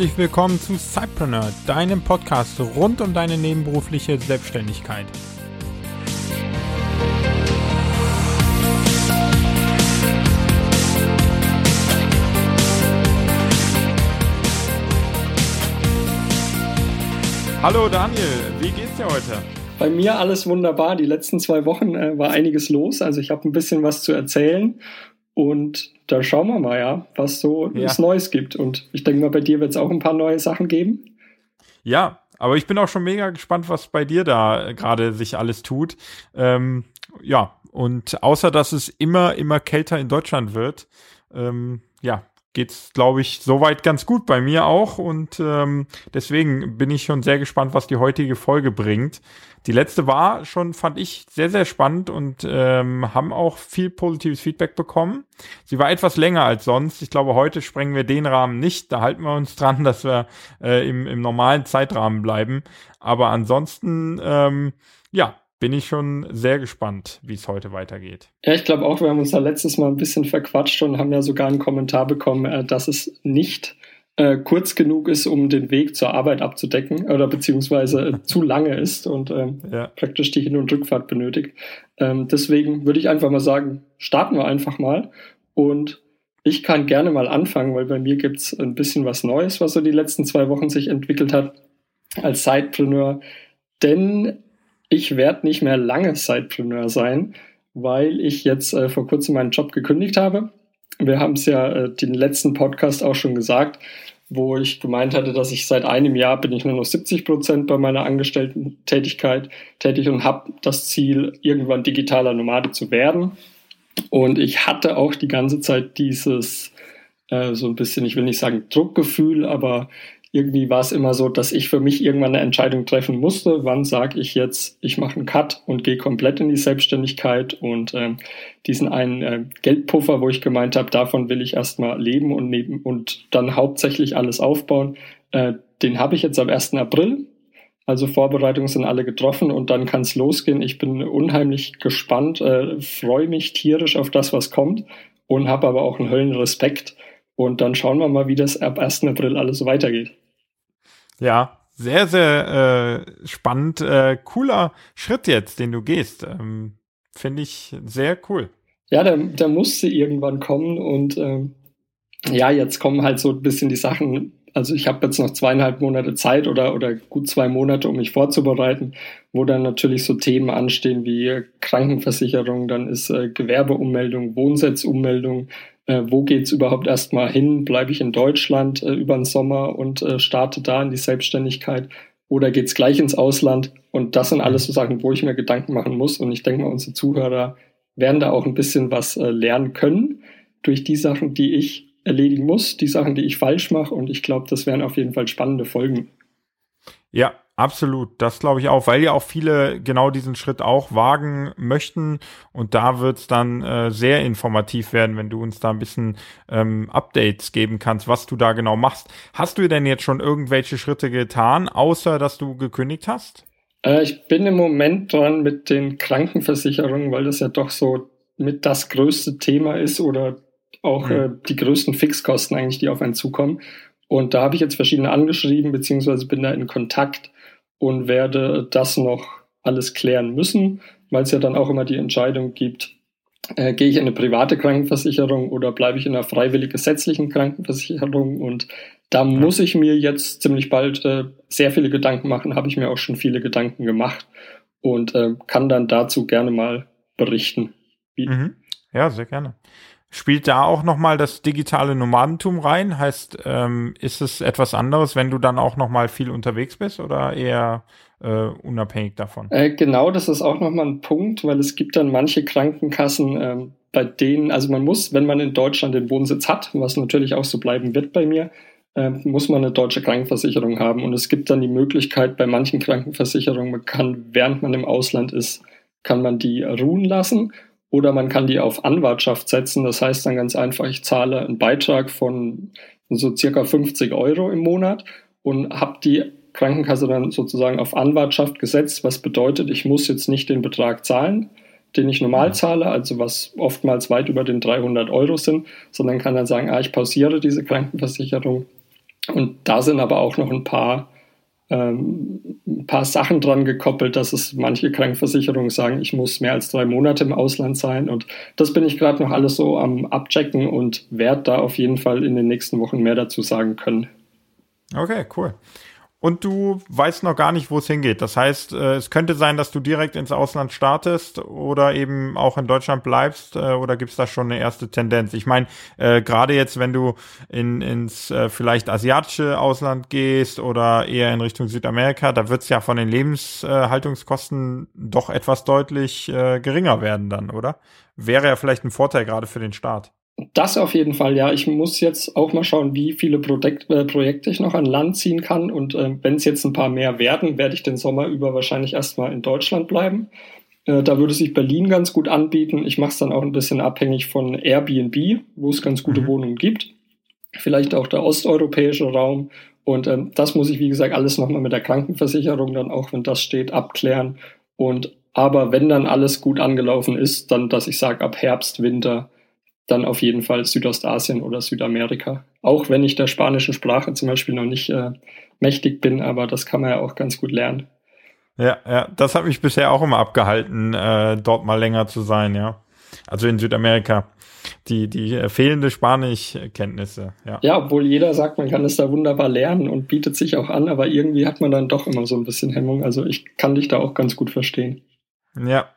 Herzlich willkommen zu Cypreneur, deinem Podcast rund um deine nebenberufliche Selbstständigkeit. Hallo Daniel, wie geht's dir heute? Bei mir alles wunderbar. Die letzten zwei Wochen äh, war einiges los. Also ich habe ein bisschen was zu erzählen und da schauen wir mal, ja, was so ja. Neues gibt. Und ich denke mal, bei dir wird es auch ein paar neue Sachen geben. Ja, aber ich bin auch schon mega gespannt, was bei dir da gerade sich alles tut. Ähm, ja, und außer dass es immer, immer kälter in Deutschland wird, ähm, ja, geht's, glaube ich, soweit ganz gut bei mir auch. Und ähm, deswegen bin ich schon sehr gespannt, was die heutige Folge bringt. Die letzte war schon, fand ich, sehr, sehr spannend und ähm, haben auch viel positives Feedback bekommen. Sie war etwas länger als sonst. Ich glaube, heute sprengen wir den Rahmen nicht. Da halten wir uns dran, dass wir äh, im, im normalen Zeitrahmen bleiben. Aber ansonsten, ähm, ja, bin ich schon sehr gespannt, wie es heute weitergeht. Ja, ich glaube auch, wir haben uns da letztes Mal ein bisschen verquatscht und haben ja sogar einen Kommentar bekommen, äh, dass es nicht äh, kurz genug ist, um den Weg zur Arbeit abzudecken oder beziehungsweise äh, zu lange ist und ähm, ja. praktisch die Hin- und Rückfahrt benötigt. Ähm, deswegen würde ich einfach mal sagen, starten wir einfach mal und ich kann gerne mal anfangen, weil bei mir gibt es ein bisschen was Neues, was so die letzten zwei Wochen sich entwickelt hat als Sidepreneur. Denn ich werde nicht mehr lange Sidepreneur sein, weil ich jetzt äh, vor kurzem meinen Job gekündigt habe. Wir haben es ja äh, den letzten Podcast auch schon gesagt, wo ich gemeint hatte, dass ich seit einem Jahr bin ich nur noch 70 Prozent bei meiner Angestellten-Tätigkeit tätig und habe das Ziel, irgendwann digitaler Nomade zu werden. Und ich hatte auch die ganze Zeit dieses äh, so ein bisschen, ich will nicht sagen Druckgefühl, aber irgendwie war es immer so, dass ich für mich irgendwann eine Entscheidung treffen musste, wann sage ich jetzt, ich mache einen Cut und gehe komplett in die Selbstständigkeit und äh, diesen einen äh, Geldpuffer, wo ich gemeint habe, davon will ich erstmal leben und neben und dann hauptsächlich alles aufbauen, äh, den habe ich jetzt am 1. April. Also Vorbereitungen sind alle getroffen und dann kann es losgehen. Ich bin unheimlich gespannt, äh, freue mich tierisch auf das, was kommt und habe aber auch einen Höllenrespekt. Und dann schauen wir mal, wie das ab 1. April alles weitergeht. Ja, sehr, sehr äh, spannend. Äh, cooler Schritt jetzt, den du gehst. Ähm, Finde ich sehr cool. Ja, der, der musste irgendwann kommen und ähm, ja, jetzt kommen halt so ein bisschen die Sachen. Also ich habe jetzt noch zweieinhalb Monate Zeit oder, oder gut zwei Monate, um mich vorzubereiten, wo dann natürlich so Themen anstehen wie Krankenversicherung, dann ist äh, Gewerbeummeldung, Wohnsitzummeldung, äh, wo geht's überhaupt erstmal hin? Bleibe ich in Deutschland äh, über den Sommer und äh, starte da in die Selbstständigkeit? Oder geht's gleich ins Ausland? Und das sind alles so Sachen, wo ich mir Gedanken machen muss. Und ich denke mal, unsere Zuhörer werden da auch ein bisschen was äh, lernen können durch die Sachen, die ich erledigen muss, die Sachen, die ich falsch mache. Und ich glaube, das wären auf jeden Fall spannende Folgen. Ja, Absolut, das glaube ich auch, weil ja auch viele genau diesen Schritt auch wagen möchten und da wird es dann äh, sehr informativ werden, wenn du uns da ein bisschen ähm, Updates geben kannst, was du da genau machst. Hast du denn jetzt schon irgendwelche Schritte getan, außer dass du gekündigt hast? Äh, ich bin im Moment dran mit den Krankenversicherungen, weil das ja doch so mit das größte Thema ist oder auch mhm. äh, die größten Fixkosten eigentlich, die auf einen zukommen. Und da habe ich jetzt verschiedene angeschrieben, beziehungsweise bin da in Kontakt und werde das noch alles klären müssen, weil es ja dann auch immer die Entscheidung gibt, äh, gehe ich in eine private Krankenversicherung oder bleibe ich in einer freiwillig gesetzlichen Krankenversicherung und da muss ich mir jetzt ziemlich bald äh, sehr viele Gedanken machen, habe ich mir auch schon viele Gedanken gemacht und äh, kann dann dazu gerne mal berichten. Mhm. Ja, sehr gerne. Spielt da auch nochmal das digitale Nomadentum rein? Heißt, ähm, ist es etwas anderes, wenn du dann auch nochmal viel unterwegs bist oder eher äh, unabhängig davon? Äh, genau, das ist auch nochmal ein Punkt, weil es gibt dann manche Krankenkassen, äh, bei denen, also man muss, wenn man in Deutschland den Wohnsitz hat, was natürlich auch so bleiben wird bei mir, äh, muss man eine deutsche Krankenversicherung haben. Und es gibt dann die Möglichkeit, bei manchen Krankenversicherungen, man kann, während man im Ausland ist, kann man die ruhen lassen oder man kann die auf Anwartschaft setzen. Das heißt dann ganz einfach, ich zahle einen Beitrag von so circa 50 Euro im Monat und habe die Krankenkasse dann sozusagen auf Anwartschaft gesetzt, was bedeutet, ich muss jetzt nicht den Betrag zahlen, den ich normal zahle, also was oftmals weit über den 300 Euro sind, sondern kann dann sagen, ah, ich pausiere diese Krankenversicherung. Und da sind aber auch noch ein paar ähm, ein paar Sachen dran gekoppelt, dass es manche Krankenversicherungen sagen, ich muss mehr als drei Monate im Ausland sein. Und das bin ich gerade noch alles so am Abchecken und werde da auf jeden Fall in den nächsten Wochen mehr dazu sagen können. Okay, cool und du weißt noch gar nicht, wo es hingeht. Das heißt, äh, es könnte sein, dass du direkt ins Ausland startest oder eben auch in Deutschland bleibst äh, oder gibt es da schon eine erste Tendenz? Ich meine, äh, gerade jetzt, wenn du in, ins äh, vielleicht asiatische Ausland gehst oder eher in Richtung Südamerika, da wird es ja von den Lebenshaltungskosten doch etwas deutlich äh, geringer werden dann, oder? Wäre ja vielleicht ein Vorteil gerade für den Staat. Das auf jeden Fall, ja. Ich muss jetzt auch mal schauen, wie viele Projekt, äh, Projekte ich noch an Land ziehen kann. Und äh, wenn es jetzt ein paar mehr werden, werde ich den Sommer über wahrscheinlich erstmal in Deutschland bleiben. Äh, da würde sich Berlin ganz gut anbieten. Ich mache es dann auch ein bisschen abhängig von Airbnb, wo es ganz gute mhm. Wohnungen gibt. Vielleicht auch der osteuropäische Raum. Und ähm, das muss ich, wie gesagt, alles nochmal mit der Krankenversicherung dann auch, wenn das steht, abklären. Und aber wenn dann alles gut angelaufen ist, dann, dass ich sage, ab Herbst, Winter, dann auf jeden Fall Südostasien oder Südamerika. Auch wenn ich der spanischen Sprache zum Beispiel noch nicht äh, mächtig bin, aber das kann man ja auch ganz gut lernen. Ja, ja, das hat mich bisher auch immer abgehalten, äh, dort mal länger zu sein, ja. Also in Südamerika. Die, die äh, fehlende Spanischkenntnisse, ja. Ja, obwohl jeder sagt, man kann es da wunderbar lernen und bietet sich auch an, aber irgendwie hat man dann doch immer so ein bisschen Hemmung. Also ich kann dich da auch ganz gut verstehen. Ja.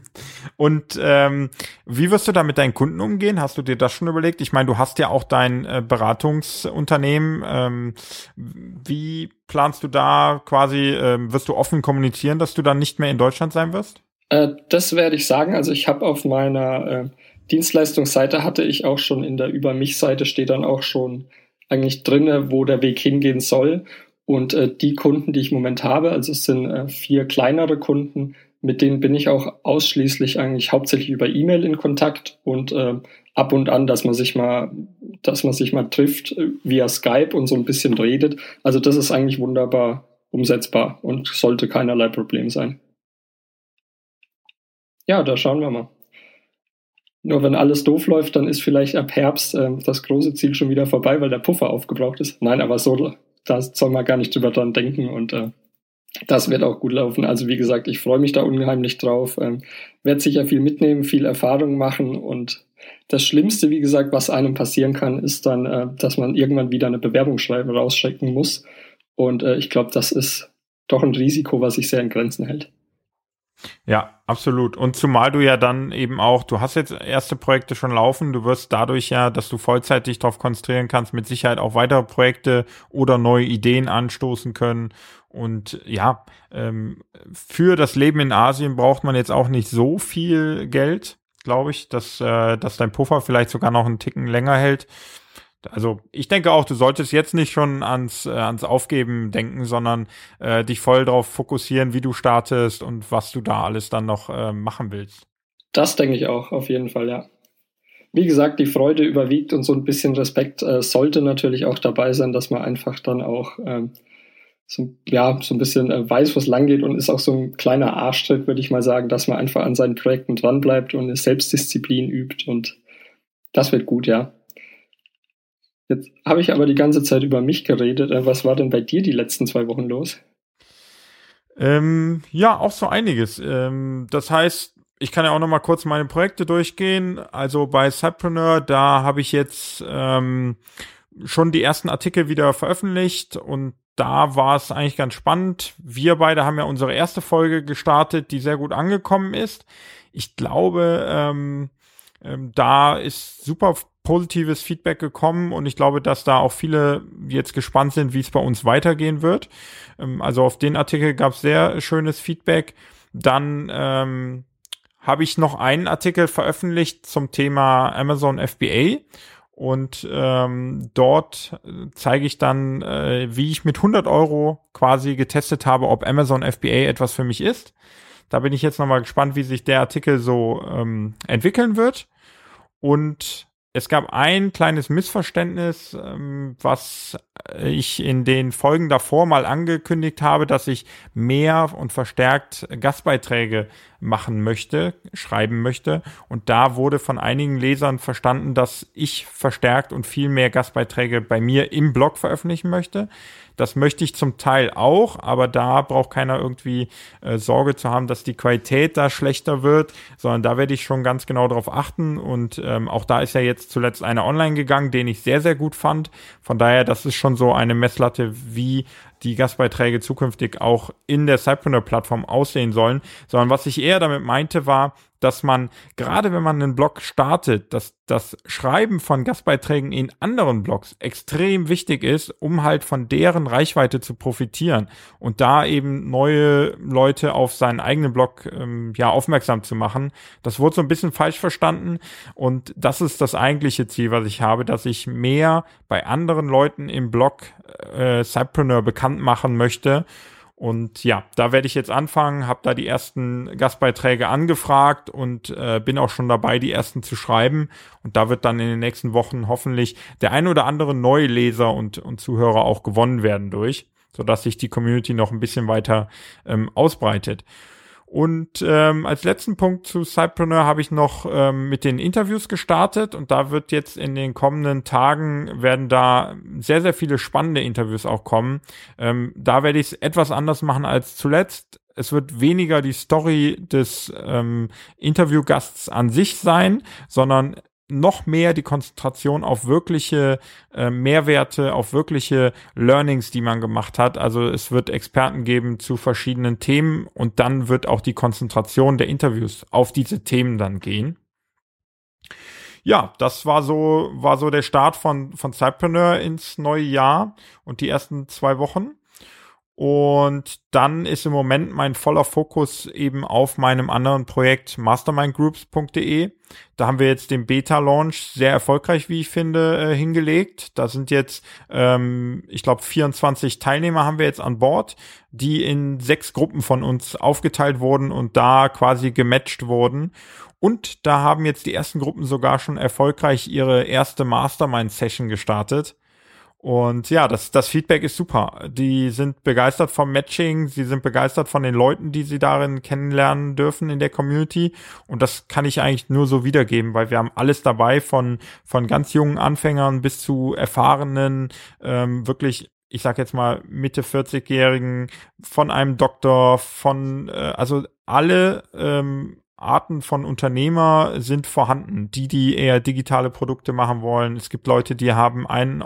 Und ähm, wie wirst du da mit deinen Kunden umgehen? Hast du dir das schon überlegt? Ich meine, du hast ja auch dein äh, Beratungsunternehmen. Ähm, wie planst du da quasi, ähm, wirst du offen kommunizieren, dass du dann nicht mehr in Deutschland sein wirst? Äh, das werde ich sagen. Also ich habe auf meiner äh, Dienstleistungsseite hatte ich auch schon in der Über mich-Seite steht dann auch schon eigentlich drinne, wo der Weg hingehen soll. Und äh, die Kunden, die ich im Moment habe, also es sind äh, vier kleinere Kunden, mit denen bin ich auch ausschließlich eigentlich hauptsächlich über E-Mail in Kontakt und äh, ab und an, dass man sich mal, dass man sich mal trifft äh, via Skype und so ein bisschen redet. Also das ist eigentlich wunderbar umsetzbar und sollte keinerlei Problem sein. Ja, da schauen wir mal. Nur wenn alles doof läuft, dann ist vielleicht ab Herbst äh, das große Ziel schon wieder vorbei, weil der Puffer aufgebraucht ist. Nein, aber so, da soll man gar nicht drüber dran denken und äh, das wird auch gut laufen. Also wie gesagt, ich freue mich da unheimlich drauf. Ähm, werde sicher viel mitnehmen, viel Erfahrung machen und das Schlimmste, wie gesagt, was einem passieren kann, ist dann, äh, dass man irgendwann wieder eine Bewerbung schreiben rausschicken muss. Und äh, ich glaube, das ist doch ein Risiko, was sich sehr in Grenzen hält. Ja, absolut. Und zumal du ja dann eben auch, du hast jetzt erste Projekte schon laufen, du wirst dadurch ja, dass du vollzeitig darauf konzentrieren kannst, mit Sicherheit auch weitere Projekte oder neue Ideen anstoßen können. Und ja, ähm, für das Leben in Asien braucht man jetzt auch nicht so viel Geld, glaube ich, dass, äh, dass dein Puffer vielleicht sogar noch einen Ticken länger hält. Also ich denke auch, du solltest jetzt nicht schon ans, äh, ans Aufgeben denken, sondern äh, dich voll darauf fokussieren, wie du startest und was du da alles dann noch äh, machen willst. Das denke ich auch, auf jeden Fall, ja. Wie gesagt, die Freude überwiegt und so ein bisschen Respekt äh, sollte natürlich auch dabei sein, dass man einfach dann auch ähm, so, ja, so ein bisschen äh, weiß, wo es lang geht und ist auch so ein kleiner Arschtritt, würde ich mal sagen, dass man einfach an seinen Projekten dranbleibt und eine Selbstdisziplin übt und das wird gut, ja. Jetzt habe ich aber die ganze Zeit über mich geredet. Äh, was war denn bei dir die letzten zwei Wochen los? Ähm, ja, auch so einiges. Ähm, das heißt, ich kann ja auch noch mal kurz meine Projekte durchgehen. Also bei Cypreneur, da habe ich jetzt ähm, schon die ersten Artikel wieder veröffentlicht und da war es eigentlich ganz spannend. Wir beide haben ja unsere erste Folge gestartet, die sehr gut angekommen ist. Ich glaube, ähm, ähm, da ist super positives Feedback gekommen und ich glaube, dass da auch viele jetzt gespannt sind, wie es bei uns weitergehen wird. Ähm, also auf den Artikel gab es sehr schönes Feedback. Dann ähm, habe ich noch einen Artikel veröffentlicht zum Thema Amazon FBA. Und ähm, dort zeige ich dann, äh, wie ich mit 100 Euro quasi getestet habe, ob Amazon FBA etwas für mich ist. Da bin ich jetzt nochmal gespannt, wie sich der Artikel so ähm, entwickeln wird. Und es gab ein kleines Missverständnis, ähm, was ich in den Folgen davor mal angekündigt habe, dass ich mehr und verstärkt Gastbeiträge machen möchte, schreiben möchte. Und da wurde von einigen Lesern verstanden, dass ich verstärkt und viel mehr Gastbeiträge bei mir im Blog veröffentlichen möchte. Das möchte ich zum Teil auch, aber da braucht keiner irgendwie äh, Sorge zu haben, dass die Qualität da schlechter wird, sondern da werde ich schon ganz genau darauf achten. Und ähm, auch da ist ja jetzt zuletzt einer online gegangen, den ich sehr, sehr gut fand. Von daher, das ist schon so eine Messlatte, wie die Gastbeiträge zukünftig auch in der Cypreneur-Plattform aussehen sollen, sondern was ich eher damit meinte war, dass man, gerade wenn man einen Blog startet, dass das Schreiben von Gastbeiträgen in anderen Blogs extrem wichtig ist, um halt von deren Reichweite zu profitieren und da eben neue Leute auf seinen eigenen Blog ähm, ja aufmerksam zu machen. Das wurde so ein bisschen falsch verstanden und das ist das eigentliche Ziel, was ich habe, dass ich mehr bei anderen Leuten im Blog äh, Cypreneur bekannt machen möchte und ja, da werde ich jetzt anfangen, habe da die ersten Gastbeiträge angefragt und äh, bin auch schon dabei, die ersten zu schreiben. Und da wird dann in den nächsten Wochen hoffentlich der ein oder andere neue Leser und, und Zuhörer auch gewonnen werden durch, sodass sich die Community noch ein bisschen weiter ähm, ausbreitet. Und ähm, als letzten Punkt zu Cypreneur habe ich noch ähm, mit den Interviews gestartet und da wird jetzt in den kommenden Tagen werden da sehr, sehr viele spannende Interviews auch kommen. Ähm, da werde ich es etwas anders machen als zuletzt. Es wird weniger die Story des ähm, Interviewgasts an sich sein, sondern noch mehr die Konzentration auf wirkliche äh, Mehrwerte, auf wirkliche Learnings, die man gemacht hat. Also es wird Experten geben zu verschiedenen Themen und dann wird auch die Konzentration der Interviews auf diese Themen dann gehen. Ja, das war so, war so der Start von, von Cypreneur ins neue Jahr und die ersten zwei Wochen. Und dann ist im Moment mein voller Fokus eben auf meinem anderen Projekt mastermindgroups.de. Da haben wir jetzt den Beta-Launch sehr erfolgreich, wie ich finde, äh, hingelegt. Da sind jetzt, ähm, ich glaube, 24 Teilnehmer haben wir jetzt an Bord, die in sechs Gruppen von uns aufgeteilt wurden und da quasi gematcht wurden. Und da haben jetzt die ersten Gruppen sogar schon erfolgreich ihre erste Mastermind-Session gestartet. Und ja, das, das Feedback ist super. Die sind begeistert vom Matching, sie sind begeistert von den Leuten, die sie darin kennenlernen dürfen in der Community. Und das kann ich eigentlich nur so wiedergeben, weil wir haben alles dabei, von, von ganz jungen Anfängern bis zu erfahrenen, ähm, wirklich ich sag jetzt mal Mitte 40-Jährigen, von einem Doktor, von äh, also alle ähm, Arten von Unternehmer sind vorhanden, die, die eher digitale Produkte machen wollen. Es gibt Leute, die haben einen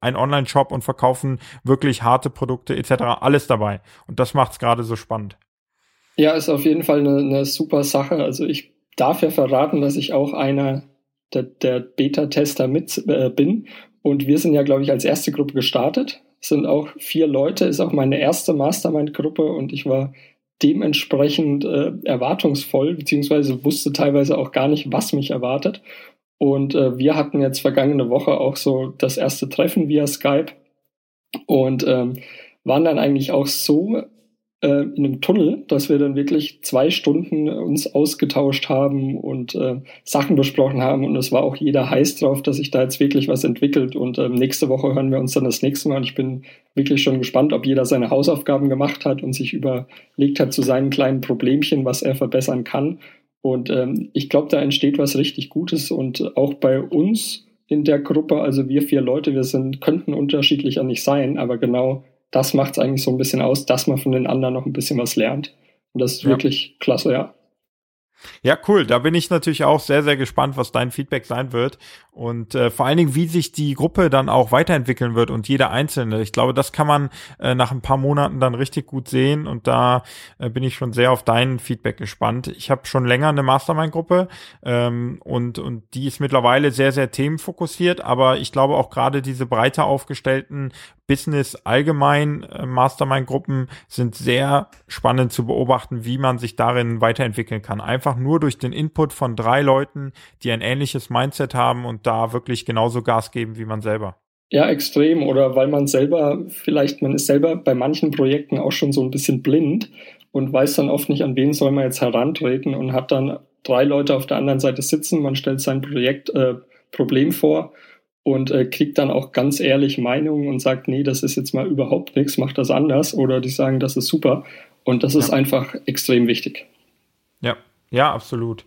ein Online-Shop und verkaufen wirklich harte Produkte etc. Alles dabei. Und das macht es gerade so spannend. Ja, ist auf jeden Fall eine, eine, super Sache. Also ich darf ja verraten, dass ich auch einer der, der Beta-Tester mit äh, bin. Und wir sind ja, glaube ich, als erste Gruppe gestartet. Es sind auch vier Leute, ist auch meine erste Mastermind-Gruppe und ich war dementsprechend äh, erwartungsvoll, beziehungsweise wusste teilweise auch gar nicht, was mich erwartet. Und äh, wir hatten jetzt vergangene Woche auch so das erste Treffen via Skype und ähm, waren dann eigentlich auch so äh, in einem Tunnel, dass wir dann wirklich zwei Stunden uns ausgetauscht haben und äh, Sachen besprochen haben. Und es war auch jeder heiß drauf, dass sich da jetzt wirklich was entwickelt. Und ähm, nächste Woche hören wir uns dann das nächste Mal. Und ich bin wirklich schon gespannt, ob jeder seine Hausaufgaben gemacht hat und sich überlegt hat zu seinen kleinen Problemchen, was er verbessern kann. Und ähm, ich glaube, da entsteht was richtig Gutes und auch bei uns in der Gruppe, also wir vier Leute, wir sind, könnten unterschiedlicher nicht sein, aber genau das macht es eigentlich so ein bisschen aus, dass man von den anderen noch ein bisschen was lernt. Und das ist ja. wirklich klasse, ja. Ja, cool. Da bin ich natürlich auch sehr, sehr gespannt, was dein Feedback sein wird. Und äh, vor allen Dingen, wie sich die Gruppe dann auch weiterentwickeln wird und jeder Einzelne. Ich glaube, das kann man äh, nach ein paar Monaten dann richtig gut sehen. Und da äh, bin ich schon sehr auf dein Feedback gespannt. Ich habe schon länger eine Mastermind-Gruppe ähm, und, und die ist mittlerweile sehr, sehr themenfokussiert. Aber ich glaube auch gerade diese breiter aufgestellten Business allgemein äh, Mastermind-Gruppen sind sehr spannend zu beobachten, wie man sich darin weiterentwickeln kann. Einfach nur durch den Input von drei Leuten, die ein ähnliches Mindset haben und da wirklich genauso Gas geben wie man selber. Ja, extrem. Oder weil man selber, vielleicht, man ist selber bei manchen Projekten auch schon so ein bisschen blind und weiß dann oft nicht, an wen soll man jetzt herantreten und hat dann drei Leute auf der anderen Seite sitzen, man stellt sein Projekt, äh, Problem vor und äh, kriegt dann auch ganz ehrlich Meinungen und sagt, nee, das ist jetzt mal überhaupt nichts, mach das anders oder die sagen, das ist super. Und das ist ja. einfach extrem wichtig. Ja, ja, absolut.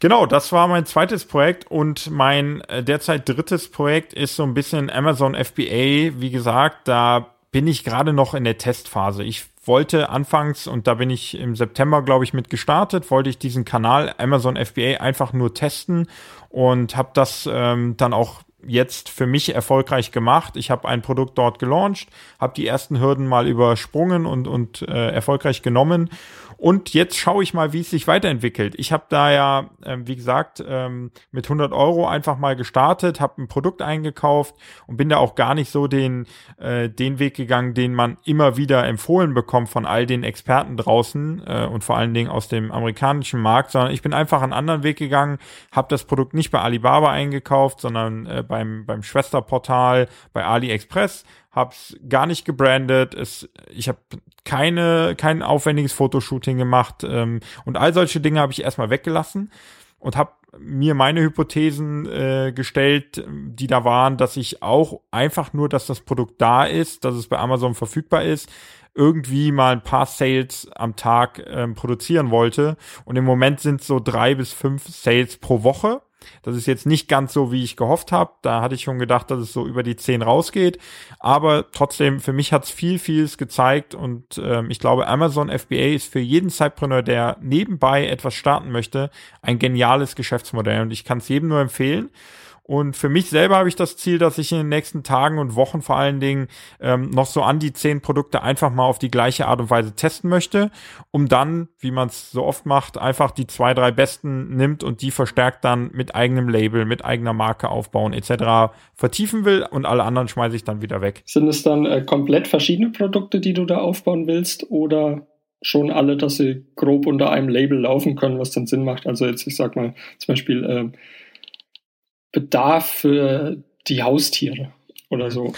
Genau, das war mein zweites Projekt und mein äh, derzeit drittes Projekt ist so ein bisschen Amazon FBA. Wie gesagt, da bin ich gerade noch in der Testphase. Ich wollte anfangs, und da bin ich im September, glaube ich, mit gestartet, wollte ich diesen Kanal Amazon FBA einfach nur testen und habe das ähm, dann auch jetzt für mich erfolgreich gemacht. Ich habe ein Produkt dort gelauncht, habe die ersten Hürden mal übersprungen und, und äh, erfolgreich genommen und jetzt schaue ich mal, wie es sich weiterentwickelt. Ich habe da ja, äh, wie gesagt, ähm, mit 100 Euro einfach mal gestartet, habe ein Produkt eingekauft und bin da auch gar nicht so den, äh, den Weg gegangen, den man immer wieder empfohlen bekommt von all den Experten draußen äh, und vor allen Dingen aus dem amerikanischen Markt, sondern ich bin einfach einen anderen Weg gegangen, habe das Produkt nicht bei Alibaba eingekauft, sondern äh, beim, beim Schwesterportal, bei AliExpress, hab's gar nicht gebrandet, es, ich habe keine, kein aufwendiges Fotoshooting gemacht ähm, und all solche Dinge habe ich erstmal weggelassen und habe mir meine Hypothesen äh, gestellt, die da waren, dass ich auch einfach nur, dass das Produkt da ist, dass es bei Amazon verfügbar ist, irgendwie mal ein paar Sales am Tag ähm, produzieren wollte. Und im Moment sind so drei bis fünf Sales pro Woche. Das ist jetzt nicht ganz so, wie ich gehofft habe. Da hatte ich schon gedacht, dass es so über die 10 rausgeht. Aber trotzdem, für mich hat es viel, vieles gezeigt. Und ähm, ich glaube, Amazon FBA ist für jeden Zeitpreneur, der nebenbei etwas starten möchte, ein geniales Geschäftsmodell. Und ich kann es jedem nur empfehlen. Und für mich selber habe ich das Ziel, dass ich in den nächsten Tagen und Wochen vor allen Dingen ähm, noch so an die zehn Produkte einfach mal auf die gleiche Art und Weise testen möchte, um dann, wie man es so oft macht, einfach die zwei, drei besten nimmt und die verstärkt dann mit eigenem Label, mit eigener Marke aufbauen etc. vertiefen will und alle anderen schmeiße ich dann wieder weg. Sind es dann äh, komplett verschiedene Produkte, die du da aufbauen willst oder schon alle, dass sie grob unter einem Label laufen können, was dann Sinn macht? Also jetzt, ich sag mal, zum Beispiel äh, Bedarf für die Haustiere oder so.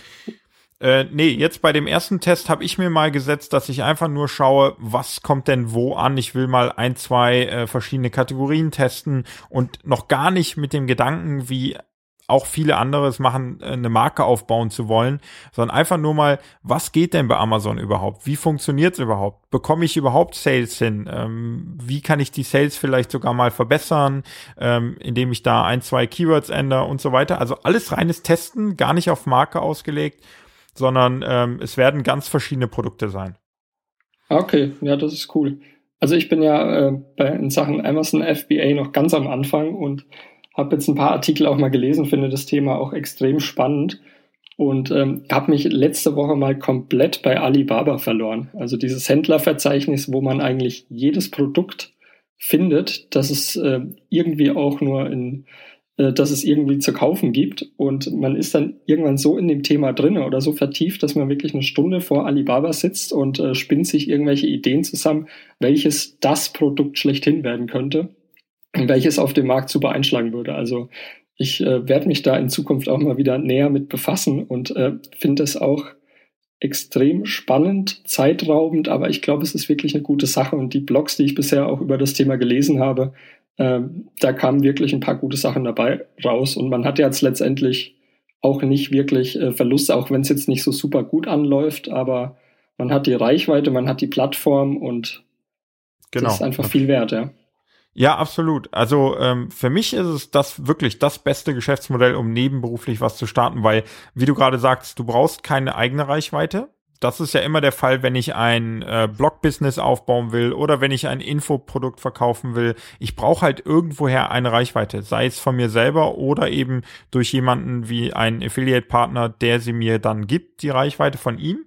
Äh, nee, jetzt bei dem ersten Test habe ich mir mal gesetzt, dass ich einfach nur schaue, was kommt denn wo an. Ich will mal ein, zwei äh, verschiedene Kategorien testen und noch gar nicht mit dem Gedanken, wie auch viele andere es machen, äh, eine Marke aufbauen zu wollen, sondern einfach nur mal, was geht denn bei Amazon überhaupt? Wie funktioniert es überhaupt? Bekomme ich überhaupt Sales hin? Ähm, wie kann ich die Sales vielleicht sogar mal verbessern, ähm, indem ich da ein, zwei Keywords ändere und so weiter? Also alles reines Testen, gar nicht auf Marke ausgelegt, sondern ähm, es werden ganz verschiedene Produkte sein. Okay, ja, das ist cool. Also ich bin ja äh, bei, in Sachen Amazon FBA noch ganz am Anfang und habe jetzt ein paar Artikel auch mal gelesen, finde das Thema auch extrem spannend. Und ähm, habe mich letzte Woche mal komplett bei Alibaba verloren. Also dieses Händlerverzeichnis, wo man eigentlich jedes Produkt findet, dass es äh, irgendwie auch nur in äh, dass es irgendwie zu kaufen gibt. Und man ist dann irgendwann so in dem Thema drin oder so vertieft, dass man wirklich eine Stunde vor Alibaba sitzt und äh, spinnt sich irgendwelche Ideen zusammen, welches das Produkt schlechthin werden könnte welches auf dem Markt super einschlagen würde. Also ich äh, werde mich da in Zukunft auch mal wieder näher mit befassen und äh, finde es auch extrem spannend, zeitraubend, aber ich glaube, es ist wirklich eine gute Sache und die Blogs, die ich bisher auch über das Thema gelesen habe, äh, da kamen wirklich ein paar gute Sachen dabei raus und man hat jetzt letztendlich auch nicht wirklich äh, Verluste, auch wenn es jetzt nicht so super gut anläuft, aber man hat die Reichweite, man hat die Plattform und genau. das ist einfach viel wert, ja. Ja, absolut. Also ähm, für mich ist es das wirklich das beste Geschäftsmodell, um nebenberuflich was zu starten, weil, wie du gerade sagst, du brauchst keine eigene Reichweite. Das ist ja immer der Fall, wenn ich ein äh, Blog-Business aufbauen will oder wenn ich ein Infoprodukt verkaufen will. Ich brauche halt irgendwoher eine Reichweite, sei es von mir selber oder eben durch jemanden wie einen Affiliate-Partner, der sie mir dann gibt, die Reichweite von ihm.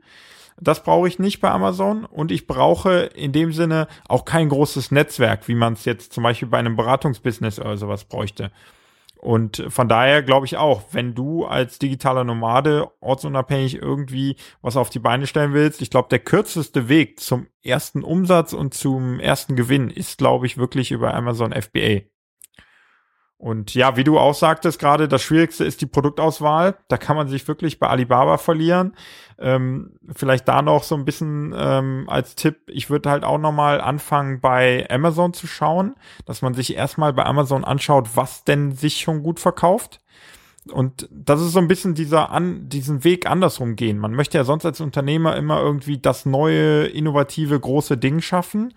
Das brauche ich nicht bei Amazon und ich brauche in dem Sinne auch kein großes Netzwerk, wie man es jetzt zum Beispiel bei einem Beratungsbusiness oder sowas bräuchte. Und von daher glaube ich auch, wenn du als digitaler Nomade ortsunabhängig irgendwie was auf die Beine stellen willst, ich glaube, der kürzeste Weg zum ersten Umsatz und zum ersten Gewinn ist, glaube ich, wirklich über Amazon FBA. Und ja, wie du auch sagtest gerade, das Schwierigste ist die Produktauswahl. Da kann man sich wirklich bei Alibaba verlieren. Ähm, vielleicht da noch so ein bisschen ähm, als Tipp, ich würde halt auch nochmal anfangen bei Amazon zu schauen, dass man sich erstmal bei Amazon anschaut, was denn sich schon gut verkauft. Und das ist so ein bisschen dieser an, diesen Weg andersrum gehen. Man möchte ja sonst als Unternehmer immer irgendwie das neue, innovative, große Ding schaffen.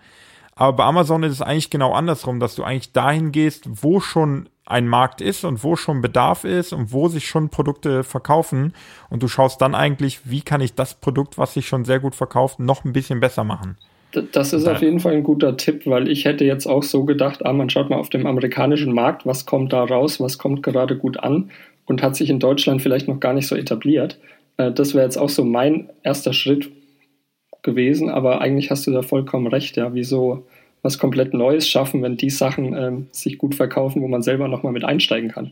Aber bei Amazon ist es eigentlich genau andersrum, dass du eigentlich dahin gehst, wo schon ein Markt ist und wo schon Bedarf ist und wo sich schon Produkte verkaufen. Und du schaust dann eigentlich, wie kann ich das Produkt, was sich schon sehr gut verkauft, noch ein bisschen besser machen. Das ist auf jeden Fall ein guter Tipp, weil ich hätte jetzt auch so gedacht, ah, man schaut mal auf dem amerikanischen Markt, was kommt da raus, was kommt gerade gut an und hat sich in Deutschland vielleicht noch gar nicht so etabliert. Äh, das wäre jetzt auch so mein erster Schritt gewesen, aber eigentlich hast du da vollkommen recht, ja. Wieso was komplett Neues schaffen, wenn die Sachen ähm, sich gut verkaufen, wo man selber nochmal mit einsteigen kann?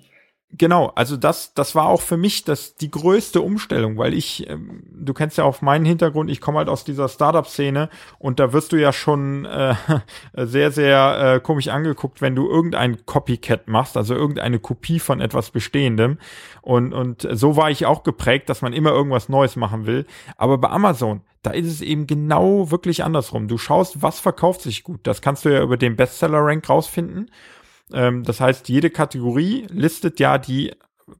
Genau, also das, das war auch für mich das die größte Umstellung, weil ich, ähm, du kennst ja auch meinen Hintergrund, ich komme halt aus dieser Startup-Szene und da wirst du ja schon äh, sehr, sehr äh, komisch angeguckt, wenn du irgendein Copycat machst, also irgendeine Kopie von etwas Bestehendem. Und, und so war ich auch geprägt, dass man immer irgendwas Neues machen will. Aber bei Amazon, da ist es eben genau wirklich andersrum. Du schaust, was verkauft sich gut. Das kannst du ja über den Bestseller-Rank rausfinden. Ähm, das heißt, jede Kategorie listet ja die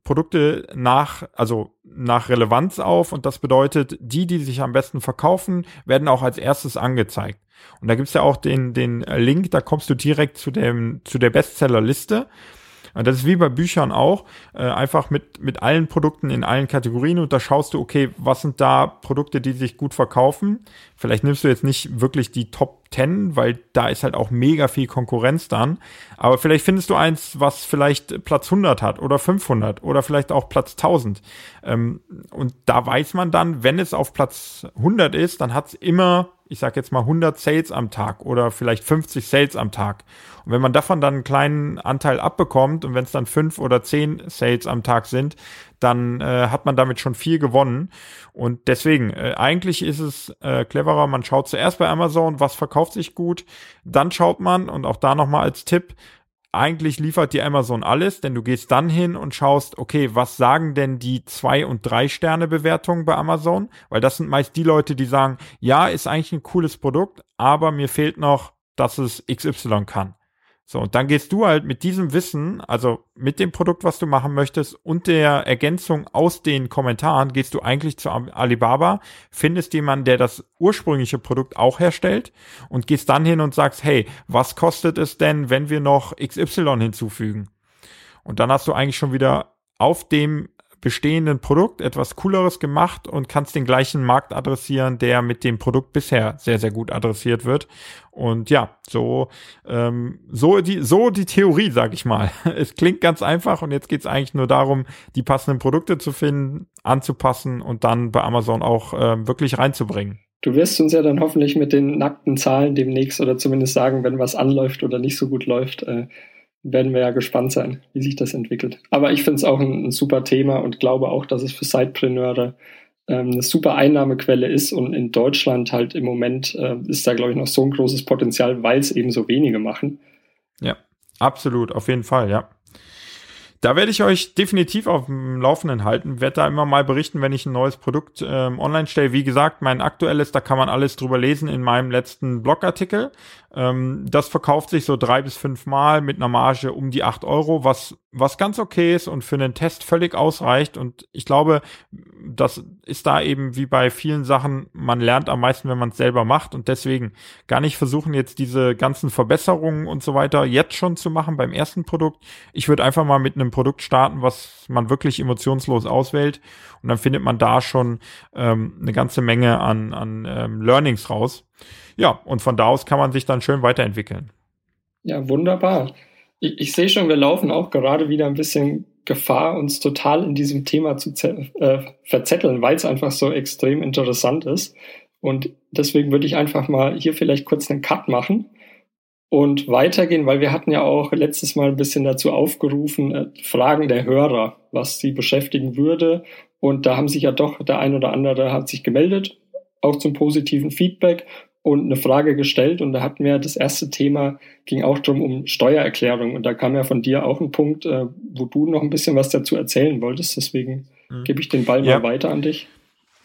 Produkte nach, also nach Relevanz auf und das bedeutet, die, die sich am besten verkaufen, werden auch als erstes angezeigt. Und da gibt's ja auch den, den Link, da kommst du direkt zu dem, zu der Bestsellerliste. Und das ist wie bei Büchern auch, äh, einfach mit, mit allen Produkten in allen Kategorien und da schaust du, okay, was sind da Produkte, die sich gut verkaufen. Vielleicht nimmst du jetzt nicht wirklich die Top 10, weil da ist halt auch mega viel Konkurrenz dann. Aber vielleicht findest du eins, was vielleicht Platz 100 hat oder 500 oder vielleicht auch Platz 1000. Ähm, und da weiß man dann, wenn es auf Platz 100 ist, dann hat es immer ich sag jetzt mal 100 Sales am Tag oder vielleicht 50 Sales am Tag. Und wenn man davon dann einen kleinen Anteil abbekommt und wenn es dann fünf oder zehn Sales am Tag sind, dann äh, hat man damit schon viel gewonnen. Und deswegen, äh, eigentlich ist es äh, cleverer, man schaut zuerst bei Amazon, was verkauft sich gut, dann schaut man, und auch da nochmal als Tipp, eigentlich liefert dir Amazon alles, denn du gehst dann hin und schaust, okay, was sagen denn die zwei und drei Sterne Bewertungen bei Amazon? Weil das sind meist die Leute, die sagen, ja, ist eigentlich ein cooles Produkt, aber mir fehlt noch, dass es XY kann. So, und dann gehst du halt mit diesem Wissen, also mit dem Produkt, was du machen möchtest und der Ergänzung aus den Kommentaren, gehst du eigentlich zu Alibaba, findest jemanden, der das ursprüngliche Produkt auch herstellt und gehst dann hin und sagst, hey, was kostet es denn, wenn wir noch XY hinzufügen? Und dann hast du eigentlich schon wieder auf dem bestehenden Produkt etwas Cooleres gemacht und kannst den gleichen Markt adressieren, der mit dem Produkt bisher sehr, sehr gut adressiert wird. Und ja, so, ähm, so, die, so die Theorie, sag ich mal. Es klingt ganz einfach und jetzt geht es eigentlich nur darum, die passenden Produkte zu finden, anzupassen und dann bei Amazon auch ähm, wirklich reinzubringen. Du wirst uns ja dann hoffentlich mit den nackten Zahlen demnächst oder zumindest sagen, wenn was anläuft oder nicht so gut läuft, äh, werden wir ja gespannt sein, wie sich das entwickelt. Aber ich finde es auch ein, ein, super Thema und glaube auch, dass es für Sidepreneure ähm, eine super Einnahmequelle ist und in Deutschland halt im Moment äh, ist da, glaube ich, noch so ein großes Potenzial, weil es eben so wenige machen. Ja, absolut, auf jeden Fall, ja. Da werde ich euch definitiv auf dem Laufenden halten, werde da immer mal berichten, wenn ich ein neues Produkt ähm, online stelle. Wie gesagt, mein aktuelles, da kann man alles drüber lesen in meinem letzten Blogartikel. Ähm, das verkauft sich so drei bis fünf Mal mit einer Marge um die acht Euro, was, was ganz okay ist und für einen Test völlig ausreicht. Und ich glaube, das ist da eben wie bei vielen Sachen, man lernt am meisten, wenn man es selber macht. Und deswegen gar nicht versuchen, jetzt diese ganzen Verbesserungen und so weiter jetzt schon zu machen beim ersten Produkt. Ich würde einfach mal mit einem Produkt starten, was man wirklich emotionslos auswählt. Und dann findet man da schon ähm, eine ganze Menge an, an ähm, Learnings raus. Ja, und von da aus kann man sich dann schön weiterentwickeln. Ja, wunderbar. Ich, ich sehe schon, wir laufen auch gerade wieder ein bisschen Gefahr, uns total in diesem Thema zu äh, verzetteln, weil es einfach so extrem interessant ist. Und deswegen würde ich einfach mal hier vielleicht kurz einen Cut machen und weitergehen, weil wir hatten ja auch letztes Mal ein bisschen dazu aufgerufen, äh, Fragen der Hörer, was sie beschäftigen würde. Und da haben sich ja doch der ein oder andere hat sich gemeldet, auch zum positiven Feedback und eine Frage gestellt und da hatten wir das erste Thema, ging auch drum um Steuererklärung und da kam ja von dir auch ein Punkt, äh, wo du noch ein bisschen was dazu erzählen wolltest, deswegen mhm. gebe ich den Ball ja. mal weiter an dich.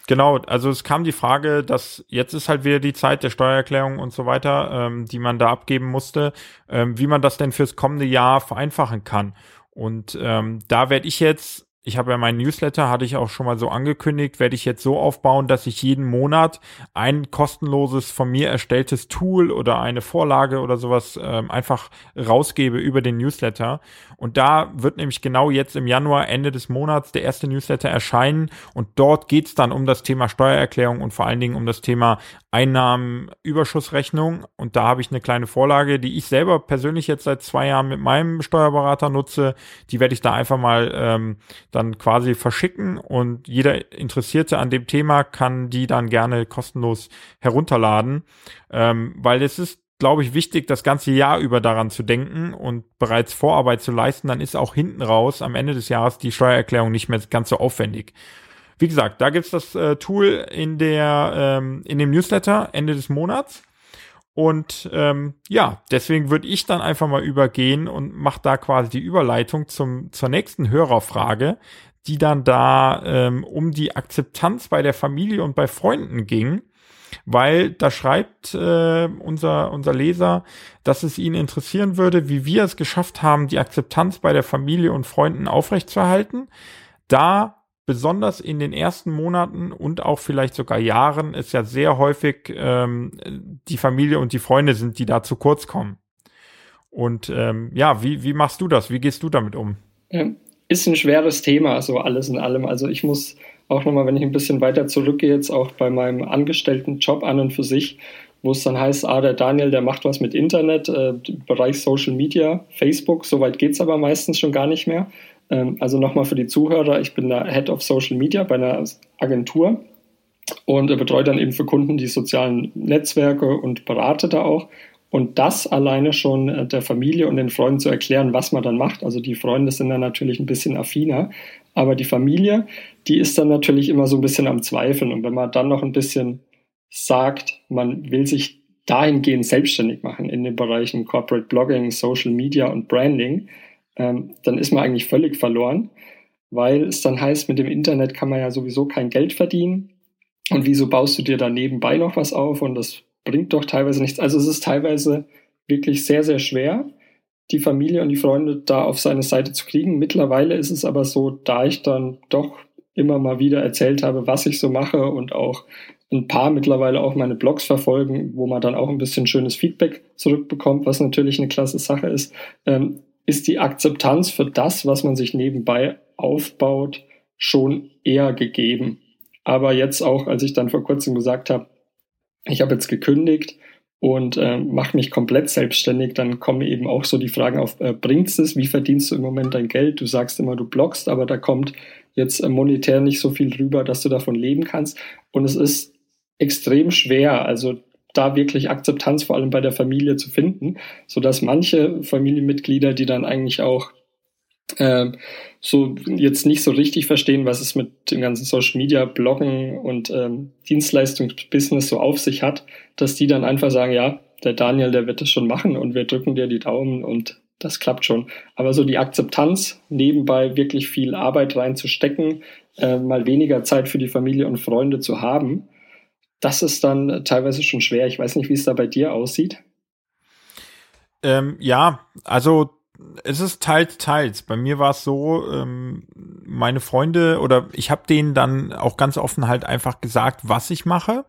Genau, also es kam die Frage, dass jetzt ist halt wieder die Zeit der Steuererklärung und so weiter, ähm, die man da abgeben musste, ähm, wie man das denn fürs kommende Jahr vereinfachen kann. Und ähm, da werde ich jetzt ich habe ja meinen Newsletter, hatte ich auch schon mal so angekündigt, werde ich jetzt so aufbauen, dass ich jeden Monat ein kostenloses von mir erstelltes Tool oder eine Vorlage oder sowas ähm, einfach rausgebe über den Newsletter. Und da wird nämlich genau jetzt im Januar, Ende des Monats, der erste Newsletter erscheinen. Und dort geht's dann um das Thema Steuererklärung und vor allen Dingen um das Thema Einnahmenüberschussrechnung. Und da habe ich eine kleine Vorlage, die ich selber persönlich jetzt seit zwei Jahren mit meinem Steuerberater nutze. Die werde ich da einfach mal ähm, dann quasi verschicken und jeder Interessierte an dem Thema kann die dann gerne kostenlos herunterladen, ähm, weil es ist glaube ich, wichtig, das ganze Jahr über daran zu denken und bereits Vorarbeit zu leisten, dann ist auch hinten raus am Ende des Jahres die Steuererklärung nicht mehr ganz so aufwendig. Wie gesagt, da gibt's das äh, Tool in der ähm, in dem Newsletter Ende des Monats. Und ähm, ja, deswegen würde ich dann einfach mal übergehen und mache da quasi die Überleitung zum, zur nächsten Hörerfrage, die dann da ähm, um die Akzeptanz bei der Familie und bei Freunden ging. Weil da schreibt äh, unser, unser Leser, dass es ihn interessieren würde, wie wir es geschafft haben, die Akzeptanz bei der Familie und Freunden aufrechtzuerhalten. Da besonders in den ersten Monaten und auch vielleicht sogar Jahren ist ja sehr häufig ähm, die Familie und die Freunde sind, die da zu kurz kommen. Und ähm, ja, wie, wie machst du das? Wie gehst du damit um? Ist ein schweres Thema, so alles in allem. Also ich muss auch nochmal, wenn ich ein bisschen weiter zurückgehe, jetzt auch bei meinem angestellten Job an und für sich, wo es dann heißt, ah, der Daniel, der macht was mit Internet, äh, Bereich Social Media, Facebook, soweit geht's aber meistens schon gar nicht mehr. Ähm, also nochmal für die Zuhörer, ich bin da Head of Social Media bei einer Agentur und betreue dann eben für Kunden die sozialen Netzwerke und berate da auch. Und das alleine schon äh, der Familie und den Freunden zu erklären, was man dann macht. Also die Freunde sind dann natürlich ein bisschen affiner, aber die Familie, die ist dann natürlich immer so ein bisschen am Zweifeln. Und wenn man dann noch ein bisschen sagt, man will sich dahingehend selbstständig machen in den Bereichen Corporate Blogging, Social Media und Branding, ähm, dann ist man eigentlich völlig verloren, weil es dann heißt, mit dem Internet kann man ja sowieso kein Geld verdienen. Und wieso baust du dir da nebenbei noch was auf? Und das bringt doch teilweise nichts. Also es ist teilweise wirklich sehr, sehr schwer, die Familie und die Freunde da auf seine Seite zu kriegen. Mittlerweile ist es aber so, da ich dann doch immer mal wieder erzählt habe, was ich so mache und auch ein paar mittlerweile auch meine Blogs verfolgen, wo man dann auch ein bisschen schönes Feedback zurückbekommt, was natürlich eine klasse Sache ist, ähm, ist die Akzeptanz für das, was man sich nebenbei aufbaut, schon eher gegeben. Aber jetzt auch, als ich dann vor kurzem gesagt habe, ich habe jetzt gekündigt und äh, mache mich komplett selbstständig, dann kommen eben auch so die Fragen auf, äh, bringst es, wie verdienst du im Moment dein Geld? Du sagst immer, du bloggst, aber da kommt jetzt äh, monetär nicht so viel rüber, dass du davon leben kannst. Und es ist extrem schwer. Also da wirklich Akzeptanz vor allem bei der Familie zu finden, so dass manche Familienmitglieder, die dann eigentlich auch äh, so jetzt nicht so richtig verstehen, was es mit dem ganzen Social Media, Bloggen und ähm, Dienstleistungsbusiness so auf sich hat, dass die dann einfach sagen, ja, der Daniel, der wird das schon machen und wir drücken dir die Daumen und das klappt schon. Aber so die Akzeptanz, nebenbei wirklich viel Arbeit reinzustecken, äh, mal weniger Zeit für die Familie und Freunde zu haben, das ist dann teilweise schon schwer. Ich weiß nicht, wie es da bei dir aussieht. Ähm, ja, also es ist teils, teils. Bei mir war es so, ähm, meine Freunde oder ich habe denen dann auch ganz offen halt einfach gesagt, was ich mache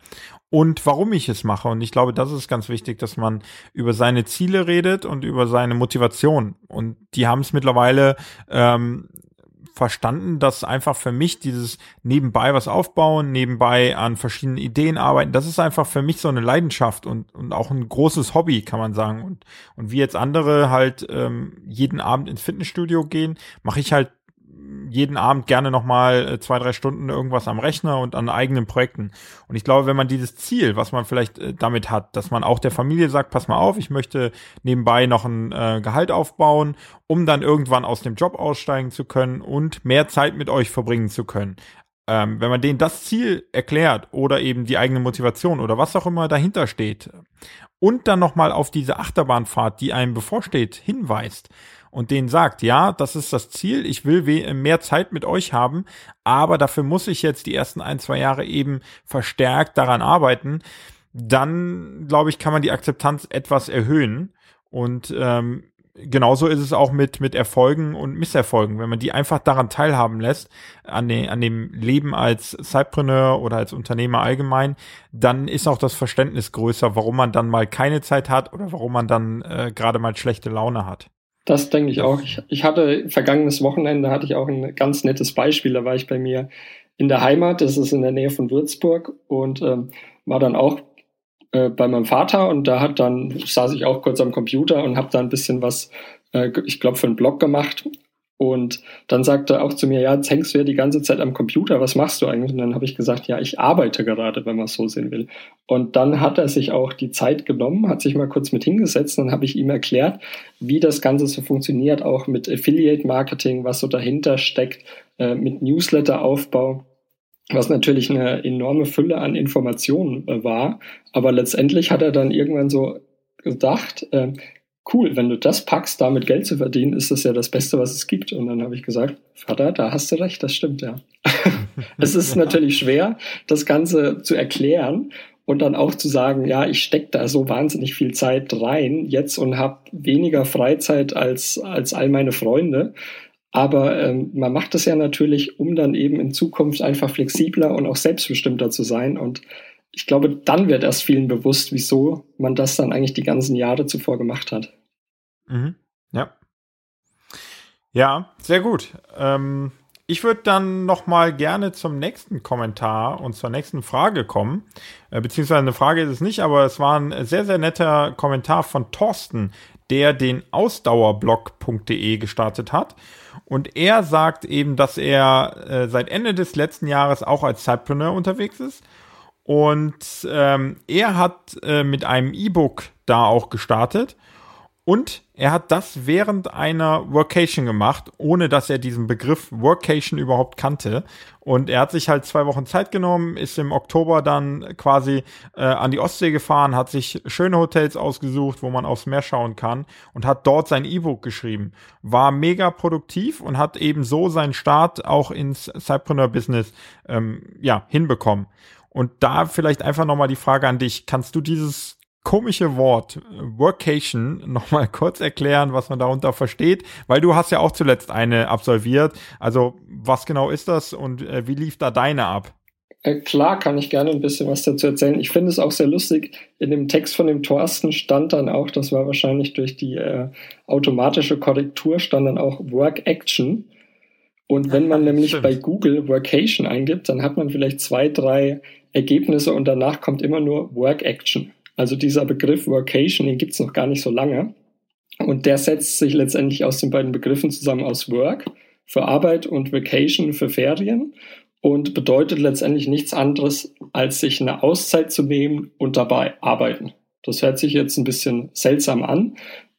und warum ich es mache. Und ich glaube, das ist ganz wichtig, dass man über seine Ziele redet und über seine Motivation. Und die haben es mittlerweile ähm, verstanden, dass einfach für mich dieses nebenbei was aufbauen, nebenbei an verschiedenen Ideen arbeiten, das ist einfach für mich so eine Leidenschaft und, und auch ein großes Hobby, kann man sagen. Und, und wie jetzt andere halt ähm, jeden Abend ins Fitnessstudio gehen, mache ich halt jeden Abend gerne nochmal äh, zwei, drei Stunden irgendwas am Rechner und an eigenen Projekten. Und ich glaube, wenn man dieses Ziel, was man vielleicht äh, damit hat, dass man auch der Familie sagt, pass mal auf, ich möchte nebenbei noch ein äh, Gehalt aufbauen, um dann irgendwann aus dem Job aussteigen zu können und mehr Zeit mit euch verbringen zu können. Ähm, wenn man denen das Ziel erklärt oder eben die eigene Motivation oder was auch immer dahinter steht und dann nochmal auf diese Achterbahnfahrt, die einem bevorsteht, hinweist, und denen sagt, ja, das ist das Ziel, ich will mehr Zeit mit euch haben, aber dafür muss ich jetzt die ersten ein, zwei Jahre eben verstärkt daran arbeiten, dann glaube ich, kann man die Akzeptanz etwas erhöhen. Und ähm, genauso ist es auch mit, mit Erfolgen und Misserfolgen. Wenn man die einfach daran teilhaben lässt, an, den, an dem Leben als Sidepreneur oder als Unternehmer allgemein, dann ist auch das Verständnis größer, warum man dann mal keine Zeit hat oder warum man dann äh, gerade mal schlechte Laune hat. Das denke ich auch. Ich, ich hatte vergangenes Wochenende hatte ich auch ein ganz nettes Beispiel. Da war ich bei mir in der Heimat, das ist in der Nähe von Würzburg und ähm, war dann auch äh, bei meinem Vater und da hat dann saß ich auch kurz am Computer und habe da ein bisschen was, äh, ich glaube, für einen Blog gemacht und dann sagte er auch zu mir, ja, jetzt hängst du ja die ganze Zeit am Computer, was machst du eigentlich? Und dann habe ich gesagt, ja, ich arbeite gerade, wenn man es so sehen will. Und dann hat er sich auch die Zeit genommen, hat sich mal kurz mit hingesetzt dann habe ich ihm erklärt, wie das Ganze so funktioniert, auch mit Affiliate Marketing, was so dahinter steckt, äh, mit Newsletter-Aufbau was natürlich eine enorme Fülle an Informationen äh, war. Aber letztendlich hat er dann irgendwann so gedacht, äh, cool, wenn du das packst, damit Geld zu verdienen, ist das ja das Beste, was es gibt. Und dann habe ich gesagt, Vater, da hast du recht, das stimmt ja. es ist natürlich schwer, das Ganze zu erklären und dann auch zu sagen, ja, ich stecke da so wahnsinnig viel Zeit rein jetzt und habe weniger Freizeit als, als all meine Freunde. Aber ähm, man macht das ja natürlich, um dann eben in Zukunft einfach flexibler und auch selbstbestimmter zu sein. Und ich glaube, dann wird erst vielen bewusst, wieso man das dann eigentlich die ganzen Jahre zuvor gemacht hat. Mhm. Ja. Ja, sehr gut. Ähm, ich würde dann noch mal gerne zum nächsten Kommentar und zur nächsten Frage kommen. Äh, beziehungsweise eine Frage ist es nicht, aber es war ein sehr, sehr netter Kommentar von Thorsten, der den Ausdauerblog.de gestartet hat. Und er sagt eben, dass er äh, seit Ende des letzten Jahres auch als Sidepreneur unterwegs ist. Und ähm, er hat äh, mit einem E-Book da auch gestartet. Und er hat das während einer Workation gemacht, ohne dass er diesen Begriff Workation überhaupt kannte. Und er hat sich halt zwei Wochen Zeit genommen, ist im Oktober dann quasi äh, an die Ostsee gefahren, hat sich schöne Hotels ausgesucht, wo man aufs Meer schauen kann und hat dort sein E-Book geschrieben. War mega produktiv und hat eben so seinen Start auch ins Cypreneur-Business ähm, ja, hinbekommen. Und da vielleicht einfach nochmal die Frage an dich. Kannst du dieses komische Wort Workation nochmal kurz erklären, was man darunter versteht, weil du hast ja auch zuletzt eine absolviert. Also was genau ist das und äh, wie lief da deine ab? Äh, klar kann ich gerne ein bisschen was dazu erzählen. Ich finde es auch sehr lustig. In dem Text von dem Thorsten stand dann auch, das war wahrscheinlich durch die äh, automatische Korrektur, stand dann auch Work Action. Und wenn man nämlich Stimmt. bei Google Workation eingibt, dann hat man vielleicht zwei, drei Ergebnisse und danach kommt immer nur Work Action. Also dieser Begriff Workation, den gibt es noch gar nicht so lange. Und der setzt sich letztendlich aus den beiden Begriffen zusammen aus Work für Arbeit und Vacation für Ferien und bedeutet letztendlich nichts anderes, als sich eine Auszeit zu nehmen und dabei arbeiten. Das hört sich jetzt ein bisschen seltsam an,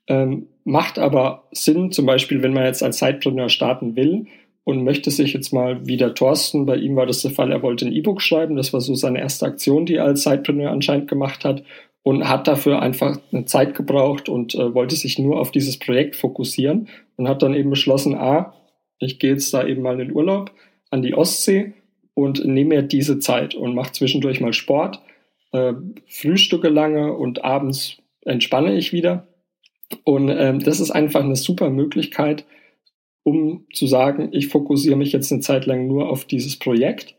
ähm, macht aber Sinn, zum Beispiel, wenn man jetzt als Sidepreneur starten will und möchte sich jetzt mal wie der Thorsten, bei ihm war das der Fall, er wollte ein E-Book schreiben, das war so seine erste Aktion, die er als Sidepreneur anscheinend gemacht hat und hat dafür einfach eine Zeit gebraucht und äh, wollte sich nur auf dieses Projekt fokussieren und hat dann eben beschlossen, ah, ich gehe jetzt da eben mal in den Urlaub an die Ostsee und nehme mir diese Zeit und mache zwischendurch mal Sport, äh, frühstücke lange und abends entspanne ich wieder. Und ähm, das ist einfach eine super Möglichkeit, um zu sagen, ich fokussiere mich jetzt eine Zeit lang nur auf dieses Projekt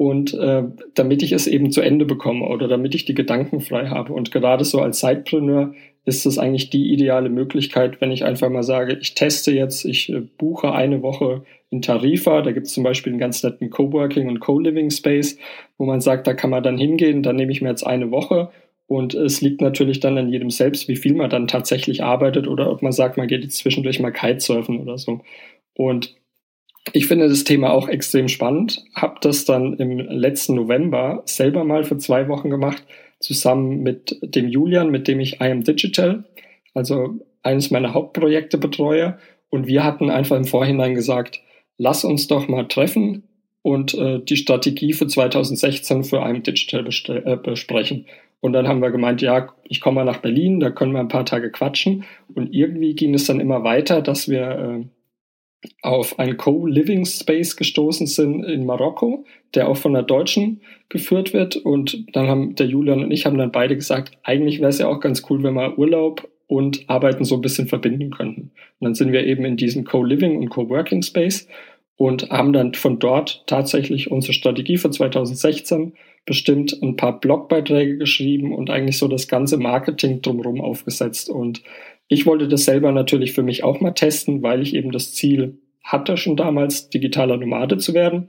und äh, damit ich es eben zu Ende bekomme oder damit ich die Gedanken frei habe. Und gerade so als Sidepreneur ist es eigentlich die ideale Möglichkeit, wenn ich einfach mal sage, ich teste jetzt, ich äh, buche eine Woche in Tarifa, da gibt es zum Beispiel einen ganz netten Coworking und Co-Living Space, wo man sagt, da kann man dann hingehen, dann nehme ich mir jetzt eine Woche und es liegt natürlich dann an jedem selbst, wie viel man dann tatsächlich arbeitet oder ob man sagt, man geht jetzt zwischendurch mal Kitesurfen oder so. Und ich finde das Thema auch extrem spannend. Habe das dann im letzten November selber mal für zwei Wochen gemacht, zusammen mit dem Julian, mit dem ich I Am Digital, also eines meiner Hauptprojekte betreue. Und wir hatten einfach im Vorhinein gesagt, lass uns doch mal treffen und äh, die Strategie für 2016 für I Am Digital äh, besprechen. Und dann haben wir gemeint, ja, ich komme mal nach Berlin, da können wir ein paar Tage quatschen. Und irgendwie ging es dann immer weiter, dass wir äh, auf einen Co-Living Space gestoßen sind in Marokko, der auch von einer Deutschen geführt wird. Und dann haben der Julian und ich haben dann beide gesagt, eigentlich wäre es ja auch ganz cool, wenn man Urlaub und Arbeiten so ein bisschen verbinden könnten. Und dann sind wir eben in diesem Co-Living und Co-Working Space und haben dann von dort tatsächlich unsere Strategie für 2016 bestimmt ein paar Blogbeiträge geschrieben und eigentlich so das ganze Marketing drumherum aufgesetzt. Und ich wollte das selber natürlich für mich auch mal testen, weil ich eben das Ziel hatte, schon damals digitaler Nomade zu werden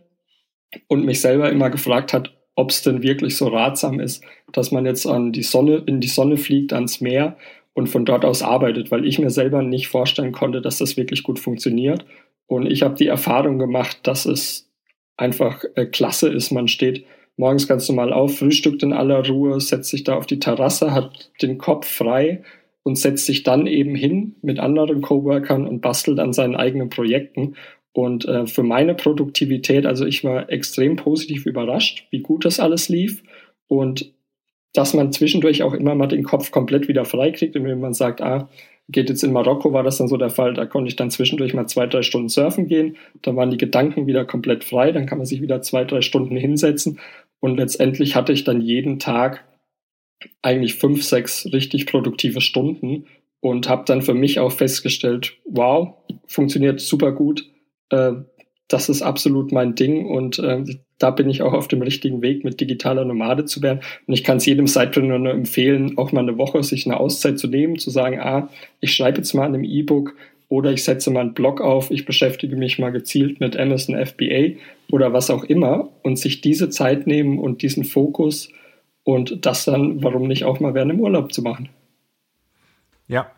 und mich selber immer gefragt hat, ob es denn wirklich so ratsam ist, dass man jetzt an die Sonne, in die Sonne fliegt, ans Meer und von dort aus arbeitet, weil ich mir selber nicht vorstellen konnte, dass das wirklich gut funktioniert. Und ich habe die Erfahrung gemacht, dass es einfach äh, klasse ist. Man steht morgens ganz normal auf, frühstückt in aller Ruhe, setzt sich da auf die Terrasse, hat den Kopf frei und setzt sich dann eben hin mit anderen Coworkern und bastelt an seinen eigenen Projekten. Und äh, für meine Produktivität, also ich war extrem positiv überrascht, wie gut das alles lief und dass man zwischendurch auch immer mal den Kopf komplett wieder freikriegt, indem man sagt, ah, geht jetzt in Marokko, war das dann so der Fall, da konnte ich dann zwischendurch mal zwei, drei Stunden surfen gehen, dann waren die Gedanken wieder komplett frei, dann kann man sich wieder zwei, drei Stunden hinsetzen. Und letztendlich hatte ich dann jeden Tag eigentlich fünf, sechs richtig produktive Stunden und habe dann für mich auch festgestellt, wow, funktioniert super gut, äh, das ist absolut mein Ding und äh, da bin ich auch auf dem richtigen Weg, mit digitaler Nomade zu werden. Und ich kann es jedem Sidepreneur nur empfehlen, auch mal eine Woche sich eine Auszeit zu nehmen, zu sagen, ah, ich schreibe jetzt mal an einem E-Book oder ich setze mal einen Blog auf, ich beschäftige mich mal gezielt mit Amazon FBA oder was auch immer und sich diese Zeit nehmen und diesen Fokus und das dann, warum nicht auch mal während im Urlaub zu machen. Ja,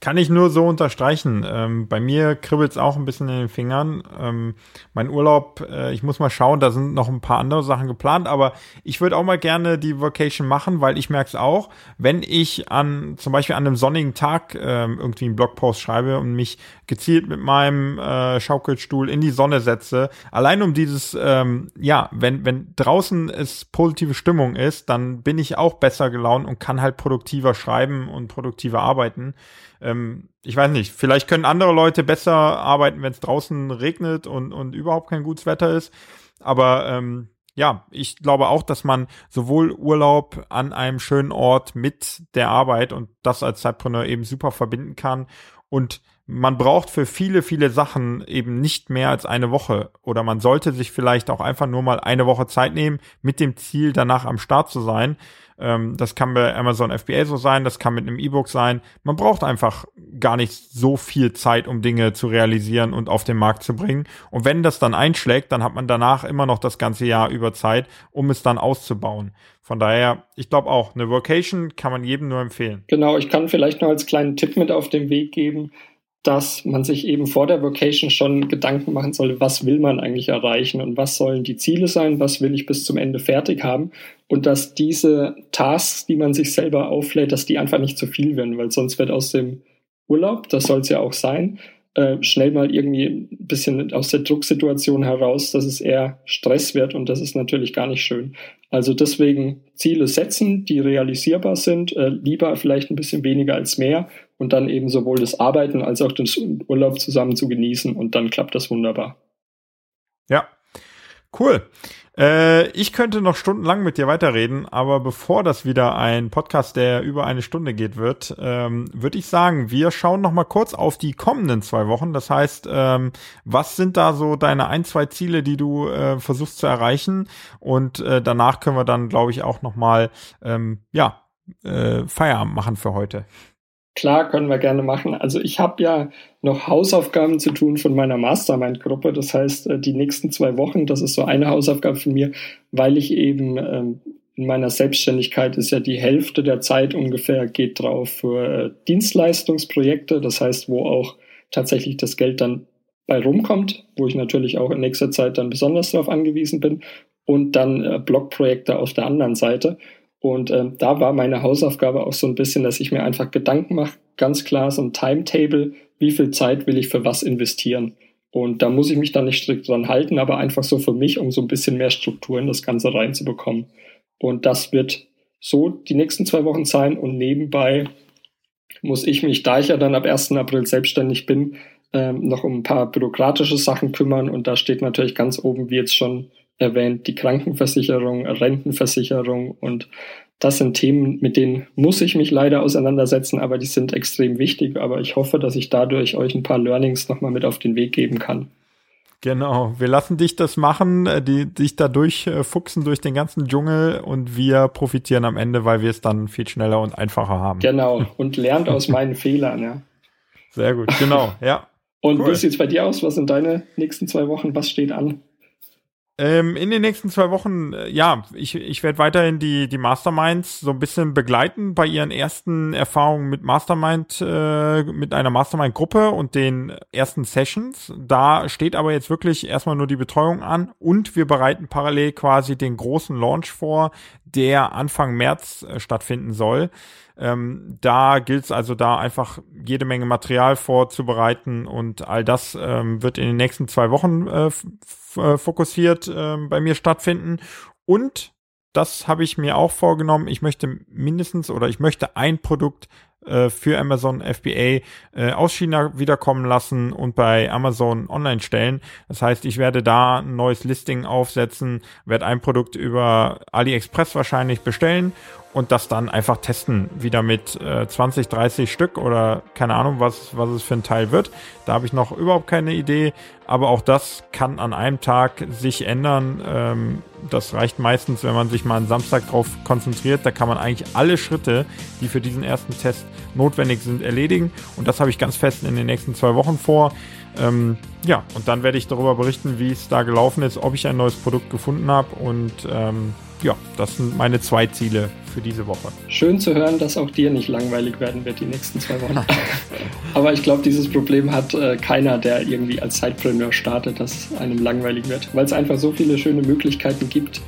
kann ich nur so unterstreichen. Ähm, bei mir kribbelt es auch ein bisschen in den Fingern. Ähm, mein Urlaub, äh, ich muss mal schauen, da sind noch ein paar andere Sachen geplant, aber ich würde auch mal gerne die Vacation machen, weil ich merke es auch, wenn ich an zum Beispiel an einem sonnigen Tag ähm, irgendwie einen Blogpost schreibe und mich gezielt mit meinem äh, Schaukelstuhl in die Sonne setze, allein um dieses, ähm, ja, wenn, wenn draußen es positive Stimmung ist, dann bin ich auch besser gelaunt und kann halt produktiver schreiben und produktiver arbeiten ähm, ich weiß nicht, vielleicht können andere Leute besser arbeiten, wenn es draußen regnet und, und überhaupt kein gutes Wetter ist. Aber ähm, ja, ich glaube auch, dass man sowohl Urlaub an einem schönen Ort mit der Arbeit und das als Zeitpreneur eben super verbinden kann. Und man braucht für viele, viele Sachen eben nicht mehr als eine Woche. Oder man sollte sich vielleicht auch einfach nur mal eine Woche Zeit nehmen, mit dem Ziel, danach am Start zu sein. Ähm, das kann bei Amazon FBA so sein, das kann mit einem E-Book sein. Man braucht einfach gar nicht so viel Zeit, um Dinge zu realisieren und auf den Markt zu bringen. Und wenn das dann einschlägt, dann hat man danach immer noch das ganze Jahr über Zeit, um es dann auszubauen. Von daher, ich glaube auch, eine Vocation kann man jedem nur empfehlen. Genau, ich kann vielleicht noch als kleinen Tipp mit auf den Weg geben dass man sich eben vor der Vocation schon Gedanken machen sollte, was will man eigentlich erreichen und was sollen die Ziele sein, was will ich bis zum Ende fertig haben. Und dass diese Tasks, die man sich selber auflädt, dass die einfach nicht zu viel werden, weil sonst wird aus dem Urlaub, das soll es ja auch sein, äh, schnell mal irgendwie ein bisschen aus der Drucksituation heraus, dass es eher Stress wird und das ist natürlich gar nicht schön. Also deswegen Ziele setzen, die realisierbar sind, äh, lieber vielleicht ein bisschen weniger als mehr und dann eben sowohl das Arbeiten als auch den Urlaub zusammen zu genießen und dann klappt das wunderbar. Ja, cool. Äh, ich könnte noch stundenlang mit dir weiterreden, aber bevor das wieder ein Podcast, der über eine Stunde geht, wird, ähm, würde ich sagen, wir schauen noch mal kurz auf die kommenden zwei Wochen. Das heißt, ähm, was sind da so deine ein, zwei Ziele, die du äh, versuchst zu erreichen? Und äh, danach können wir dann, glaube ich, auch noch mal ähm, ja äh, Feierabend machen für heute. Klar, können wir gerne machen. Also ich habe ja noch Hausaufgaben zu tun von meiner Mastermind-Gruppe. Das heißt, äh, die nächsten zwei Wochen, das ist so eine Hausaufgabe von mir, weil ich eben ähm, in meiner Selbstständigkeit ist ja die Hälfte der Zeit ungefähr geht drauf für äh, Dienstleistungsprojekte. Das heißt, wo auch tatsächlich das Geld dann bei rumkommt, wo ich natürlich auch in nächster Zeit dann besonders darauf angewiesen bin. Und dann äh, Blogprojekte auf der anderen Seite. Und äh, da war meine Hausaufgabe auch so ein bisschen, dass ich mir einfach Gedanken mache, ganz klar so ein Timetable, wie viel Zeit will ich für was investieren. Und da muss ich mich dann nicht strikt dran halten, aber einfach so für mich, um so ein bisschen mehr Struktur in das Ganze reinzubekommen. Und das wird so die nächsten zwei Wochen sein. Und nebenbei muss ich mich, da ich ja dann ab 1. April selbstständig bin, ähm, noch um ein paar bürokratische Sachen kümmern. Und da steht natürlich ganz oben, wie jetzt schon erwähnt, die Krankenversicherung, Rentenversicherung und das sind Themen, mit denen muss ich mich leider auseinandersetzen, aber die sind extrem wichtig. Aber ich hoffe, dass ich dadurch euch ein paar Learnings nochmal mit auf den Weg geben kann. Genau, wir lassen dich das machen, äh, die dich da durchfuchsen durch den ganzen Dschungel und wir profitieren am Ende, weil wir es dann viel schneller und einfacher haben. Genau, und lernt aus meinen Fehlern, ja. Sehr gut, genau, ja. Und cool. wie sieht es bei dir aus? Was sind deine nächsten zwei Wochen? Was steht an? Ähm, in den nächsten zwei Wochen, äh, ja, ich, ich werde weiterhin die, die Masterminds so ein bisschen begleiten bei ihren ersten Erfahrungen mit Mastermind, äh, mit einer Mastermind-Gruppe und den ersten Sessions. Da steht aber jetzt wirklich erstmal nur die Betreuung an und wir bereiten parallel quasi den großen Launch vor, der Anfang März äh, stattfinden soll. Ähm, da gilt es also da einfach jede Menge Material vorzubereiten und all das ähm, wird in den nächsten zwei Wochen äh, fokussiert äh, bei mir stattfinden. Und das habe ich mir auch vorgenommen. Ich möchte mindestens oder ich möchte ein Produkt äh, für Amazon FBA äh, aus China wiederkommen lassen und bei Amazon online stellen. Das heißt, ich werde da ein neues Listing aufsetzen, werde ein Produkt über AliExpress wahrscheinlich bestellen und das dann einfach testen, wieder mit äh, 20, 30 Stück oder keine Ahnung, was, was es für ein Teil wird. Da habe ich noch überhaupt keine Idee, aber auch das kann an einem Tag sich ändern. Ähm, das reicht meistens, wenn man sich mal einen Samstag drauf konzentriert. Da kann man eigentlich alle Schritte, die für diesen ersten Test notwendig sind, erledigen. Und das habe ich ganz fest in den nächsten zwei Wochen vor. Ähm, ja, und dann werde ich darüber berichten, wie es da gelaufen ist, ob ich ein neues Produkt gefunden habe und ähm, ja, das sind meine zwei Ziele für diese Woche. Schön zu hören, dass auch dir nicht langweilig werden wird die nächsten zwei Wochen. Aber ich glaube, dieses Problem hat äh, keiner, der irgendwie als Sidepreneur startet, dass einem langweilig wird, weil es einfach so viele schöne Möglichkeiten gibt.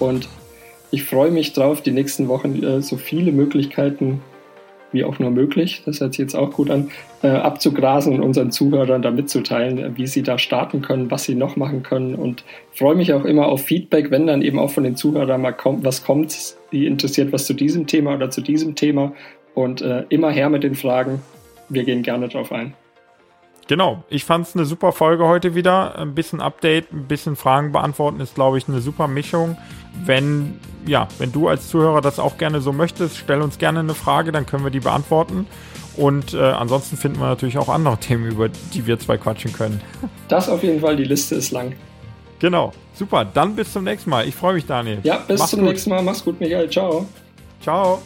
Und ich freue mich drauf, die nächsten Wochen äh, so viele Möglichkeiten wie auch nur möglich, das hört sich jetzt auch gut an, äh, abzugrasen und unseren Zuhörern da mitzuteilen, äh, wie sie da starten können, was sie noch machen können. Und freue mich auch immer auf Feedback, wenn dann eben auch von den Zuhörern mal kommt, was kommt, die interessiert was zu diesem Thema oder zu diesem Thema. Und äh, immer her mit den Fragen, wir gehen gerne drauf ein. Genau, ich fand es eine super Folge heute wieder. Ein bisschen Update, ein bisschen Fragen beantworten ist, glaube ich, eine super Mischung. Wenn, ja, wenn du als Zuhörer das auch gerne so möchtest, stell uns gerne eine Frage, dann können wir die beantworten. Und äh, ansonsten finden wir natürlich auch andere Themen, über die wir zwei quatschen können. Das auf jeden Fall, die Liste ist lang. Genau, super. Dann bis zum nächsten Mal. Ich freue mich, Daniel. Ja, bis Mach's zum gut. nächsten Mal. Mach's gut, Michael. Ciao. Ciao.